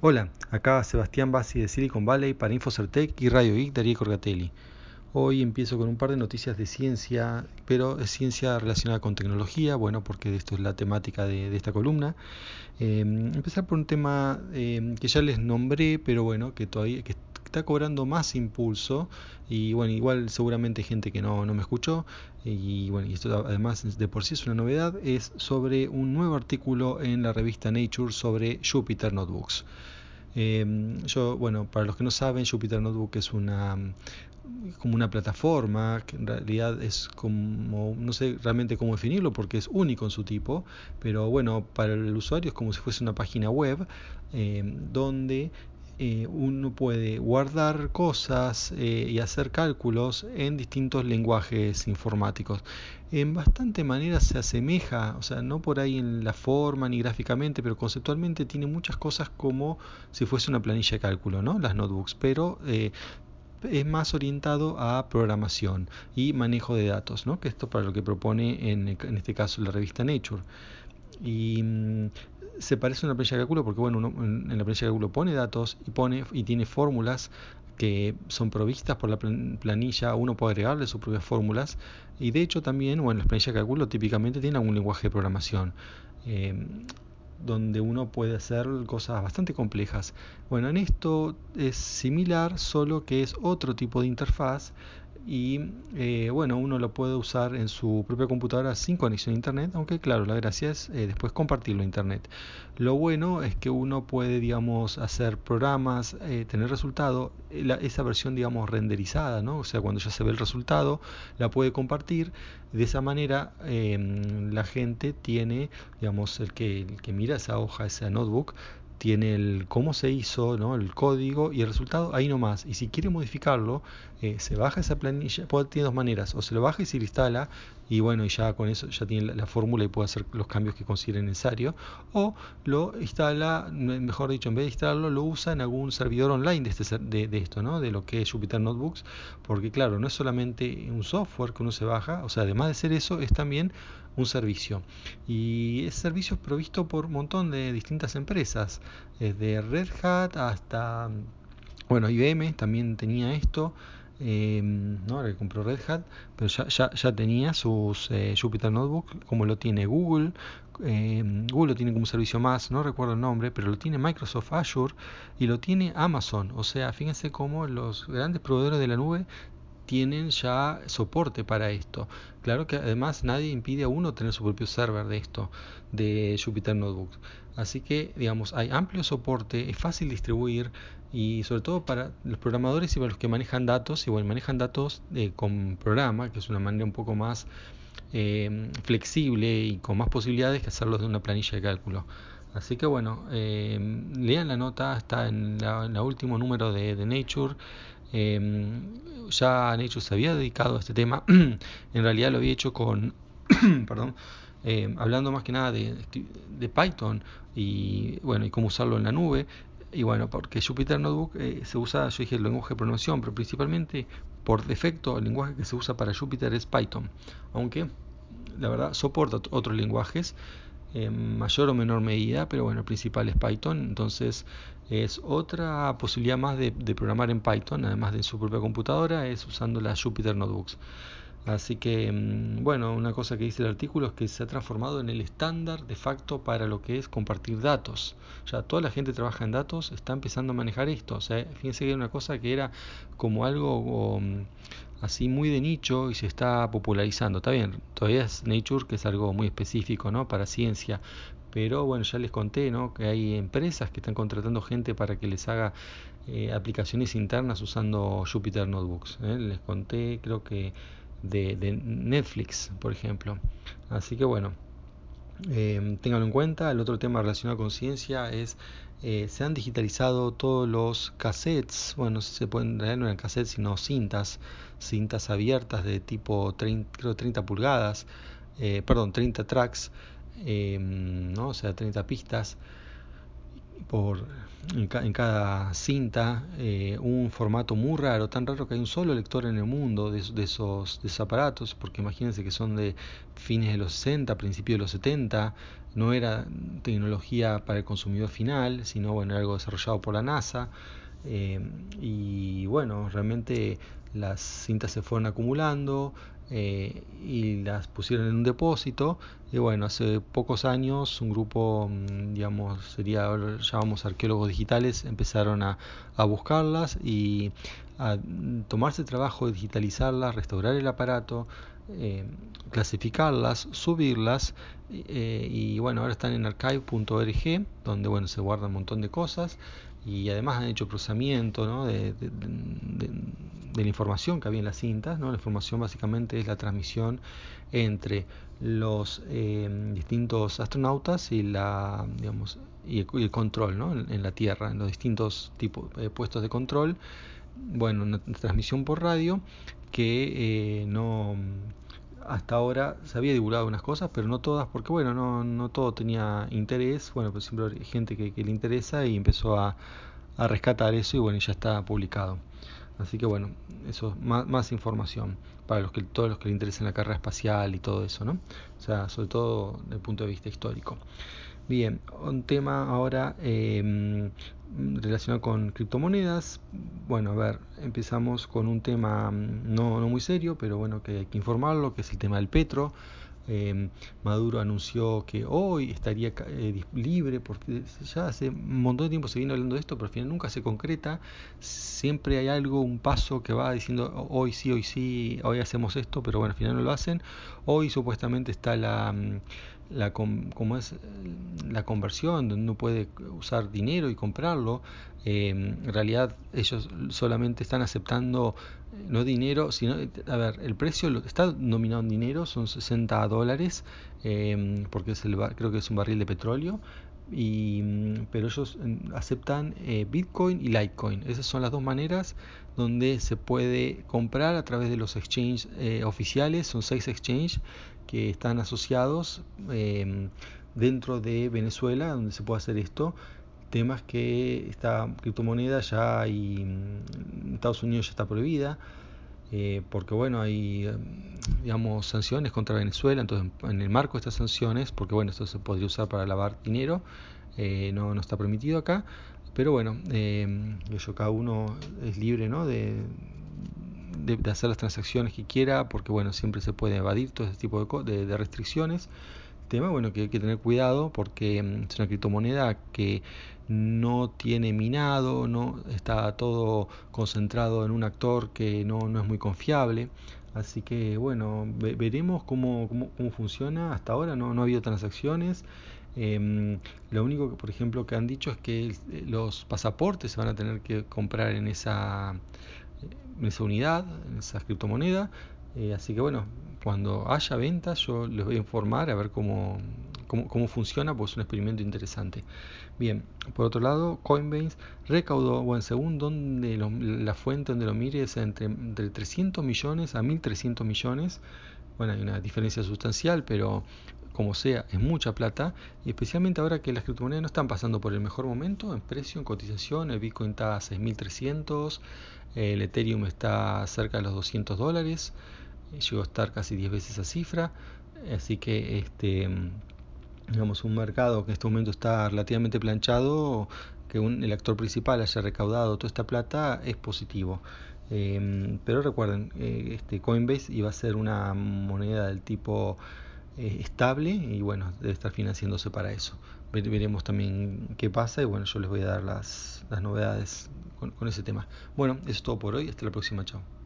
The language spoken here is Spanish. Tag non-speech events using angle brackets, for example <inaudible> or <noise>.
Hola, acá Sebastián Bassi de Silicon Valley para Infocertec y Radio Geek Darío Corgatelli. Hoy empiezo con un par de noticias de ciencia, pero es ciencia relacionada con tecnología, bueno, porque esto es la temática de, esta columna. Eh, empezar por un tema eh, que ya les nombré, pero bueno, que todavía que está cobrando más impulso y bueno, igual seguramente gente que no, no me escuchó y bueno, y esto además de por sí es una novedad, es sobre un nuevo artículo en la revista Nature sobre Jupyter Notebooks. Em, yo, bueno, para los que no saben, Jupyter Notebook es una como una plataforma que en realidad es como no sé realmente cómo definirlo porque es único en su tipo pero bueno para el usuario es como si fuese una página web em, donde eh, uno puede guardar cosas eh, y hacer cálculos en distintos lenguajes informáticos. En bastante manera se asemeja, o sea, no por ahí en la forma ni gráficamente, pero conceptualmente tiene muchas cosas como si fuese una planilla de cálculo, ¿no? Las notebooks, pero eh, es más orientado a programación y manejo de datos, ¿no? que esto para lo que propone en, en este caso la revista Nature. Y mm, se parece a una planilla de cálculo porque bueno, uno en la planilla de cálculo pone datos y pone y tiene fórmulas que son provistas por la planilla, uno puede agregarle sus propias fórmulas y de hecho también, bueno, las planillas de cálculo típicamente tienen algún lenguaje de programación. Eh, donde uno puede hacer cosas bastante complejas. Bueno, en esto es similar, solo que es otro tipo de interfaz y eh, bueno, uno lo puede usar en su propia computadora sin conexión a internet, aunque claro, la gracia es eh, después compartirlo a internet. Lo bueno es que uno puede, digamos, hacer programas, eh, tener resultado, esa versión, digamos, renderizada, ¿no? O sea, cuando ya se ve el resultado, la puede compartir. De esa manera, la gente tiene, digamos, el que, el que mira esa hoja, esa notebook, tiene el cómo se hizo, ¿no? el código y el resultado ahí nomás. Y si quiere modificarlo, eh, se baja esa planilla, puede, tiene dos maneras, o se lo baja y se lo instala, y bueno, y ya con eso ya tiene la, fórmula y puede hacer los cambios que considere necesario, o lo instala, mejor dicho, en vez de instalarlo, lo usa en algún servidor online de, este, de, de esto, ¿no? de lo que es Jupyter Notebooks, porque claro, no es solamente un software que uno se baja, o sea, además de ser eso, es también un servicio. Y ese servicio es provisto por un montón de distintas empresas, desde Red Hat hasta, bueno, IBM también tenía esto. Eh, ¿no? Ahora que compró Red Hat, pero ya, ya, tenía sus eh, Jupyter Notebook, como lo tiene Google. Eh, Google lo tiene como servicio más, no recuerdo el nombre, pero lo tiene Microsoft Azure y lo tiene Amazon. O sea, fíjense cómo los grandes proveedores de la nube tienen ya soporte para esto. Claro que además nadie impide a uno tener su propio server de esto, de Jupyter Notebooks. Así que, digamos, hay amplio soporte, es fácil distribuir y sobre todo para los programadores y para los que manejan datos, y bueno, manejan datos eh, con programa, que es una manera un poco más eh, flexible y con más posibilidades que hacerlo de una planilla de cálculo. Así que bueno, eh, lean la nota, está en el último número de, Nature. Eh, ya Nature se había dedicado a este tema, <clears throat> en realidad lo había hecho con, <clears throat> perdón, eh, hablando más que nada de, Python y bueno y cómo usarlo en la nube. Y bueno, porque Jupyter Notebook eh, se usa, yo dije, el lenguaje de programación, pero principalmente por defecto el lenguaje que se usa para Jupyter es Python, aunque la verdad soporta otros lenguajes en mayor o menor medida, pero bueno, el principal es Python, entonces es otra posibilidad más de, de, programar en Python, además de en su propia computadora, es usando las Jupyter Notebooks. Así que, mm, bueno, una cosa que dice el artículo es que se ha transformado en el estándar de facto para lo que es compartir datos. Ya toda la gente trabaja en datos, está empezando a manejar esto. O sea, fíjense que era una cosa que era como algo um, así muy de nicho y se está popularizando. Está bien, todavía es Nature, que es algo muy específico, ¿no? Para ciencia. Pero bueno, ya les conté, ¿no? Que hay empresas que están contratando gente para que les haga eh, aplicaciones internas usando Jupyter Notebooks. ¿eh? Les conté, creo que de, Netflix, por ejemplo. Así que bueno, eh, en cuenta. El otro tema relacionado con ciencia es eh, se han digitalizado todos los cassettes, bueno, se pueden traer no eran cassettes sino cintas, cintas abiertas de tipo 30, creo 30 pulgadas, eh, perdón, 30 tracks, eh, ¿no? o sea, 30 pistas por en, cada cinta eh, un formato muy raro, tan raro que hay un solo lector en el mundo de, esos, de aparatos, porque imagínense que son de fines de los 60, principios de los 70, no era tecnología para el consumidor final, sino bueno, algo desarrollado por la NASA. Eh, y bueno, realmente las cintas se fueron acumulando eh, y las pusieron en un depósito. Y bueno, hace pocos años un grupo, mm, digamos, sería, llamamos arqueólogos digitales, empezaron a, a buscarlas y a tomarse el trabajo de digitalizarlas, restaurar el aparato, eh, clasificarlas, subirlas eh, y bueno, ahora están en archive.org donde bueno, se guarda un montón de cosas y además han hecho procesamiento de, de, de, la información que había en las cintas. ¿no? La información básicamente es la transmisión entre los eh, distintos astronautas y la digamos y el, control ¿no? en, en, la Tierra, en los distintos tipos eh, puestos de control. Bueno, una transmisión por radio que eh, no hasta ahora se había divulgado unas cosas, pero no todas, porque bueno, no, no todo tenía interés, bueno, pues siempre hay gente que, que le interesa y empezó a, a, rescatar eso y bueno, ya está publicado. Así que bueno, eso más, más información para los que todos los que le interesen la carrera espacial y todo eso, ¿no? O sea, sobre todo desde el punto de vista histórico. Bien, un tema ahora eh, relacionado con criptomonedas. Bueno, a ver, empezamos con un tema no, no muy serio, pero bueno, que hay que informarlo, que es el tema del petro. Eh, Maduro anunció que hoy estaría eh, libre, porque ya hace un montón de tiempo se viene hablando de esto, pero al final nunca se concreta. Siempre hay algo, un paso que va diciendo hoy sí, hoy sí, hoy hacemos esto, pero bueno, al final no lo hacen. Hoy supuestamente está la, la como es la conversión, donde uno puede usar dinero y comprarlo. Eh, en realidad ellos solamente están aceptando no dinero, sino, a ver, el precio está nominado en dinero, son 60 dólares, eh, porque es el, creo que es un barril de petróleo, y, pero ellos aceptan eh, Bitcoin y Litecoin. Esas son las dos maneras donde se puede comprar a través de los exchanges eh, oficiales, son seis exchanges que están asociados eh, dentro de Venezuela, donde se puede hacer esto. Temas que esta criptomoneda ya hay, en Estados Unidos ya está prohibida, eh, porque bueno, hay digamos sanciones contra Venezuela, entonces en el marco de estas sanciones, porque bueno, esto se podría usar para lavar dinero, eh, no, no está permitido acá, pero bueno, eh, cada uno es libre ¿no? de, de, hacer las transacciones que quiera, porque bueno, siempre se puede evadir todo este tipo de, de, de restricciones tema, bueno, que hay que tener cuidado porque es una criptomoneda que no tiene minado, no está todo concentrado en un actor que no, no es muy confiable. Así que bueno, ve, veremos cómo, cómo, cómo, funciona. Hasta ahora no, no ha habido transacciones. Eh, lo único que, por ejemplo, que han dicho es que los pasaportes se van a tener que comprar en esa, en esa unidad, en esa criptomoneda. Eh, así que bueno, cuando haya ventas yo les voy a informar a ver cómo, cómo, cómo funciona, pues es un experimento interesante. Bien, por otro lado, Coinbase recaudó, bueno, según donde la fuente donde lo mire, es entre, entre 300 millones a 1.300 millones. Bueno, hay una diferencia sustancial, pero como sea, es mucha plata, y especialmente ahora que las criptomonedas no están pasando por el mejor momento en precio, en cotización, el Bitcoin está a 6.300, el Ethereum está cerca de los 200 dólares, llegó a estar casi 10 veces esa cifra, así que este digamos un mercado que en este momento está relativamente planchado, que el actor principal haya recaudado toda esta plata es positivo. Eh, pero recuerden, eh, este Coinbase iba a ser una moneda del tipo eh, estable y bueno, debe estar financiándose para eso. Veremos también qué pasa y bueno, yo les voy a dar las, las novedades con, con ese tema. Bueno, eso es todo por hoy. Hasta la próxima. Chao.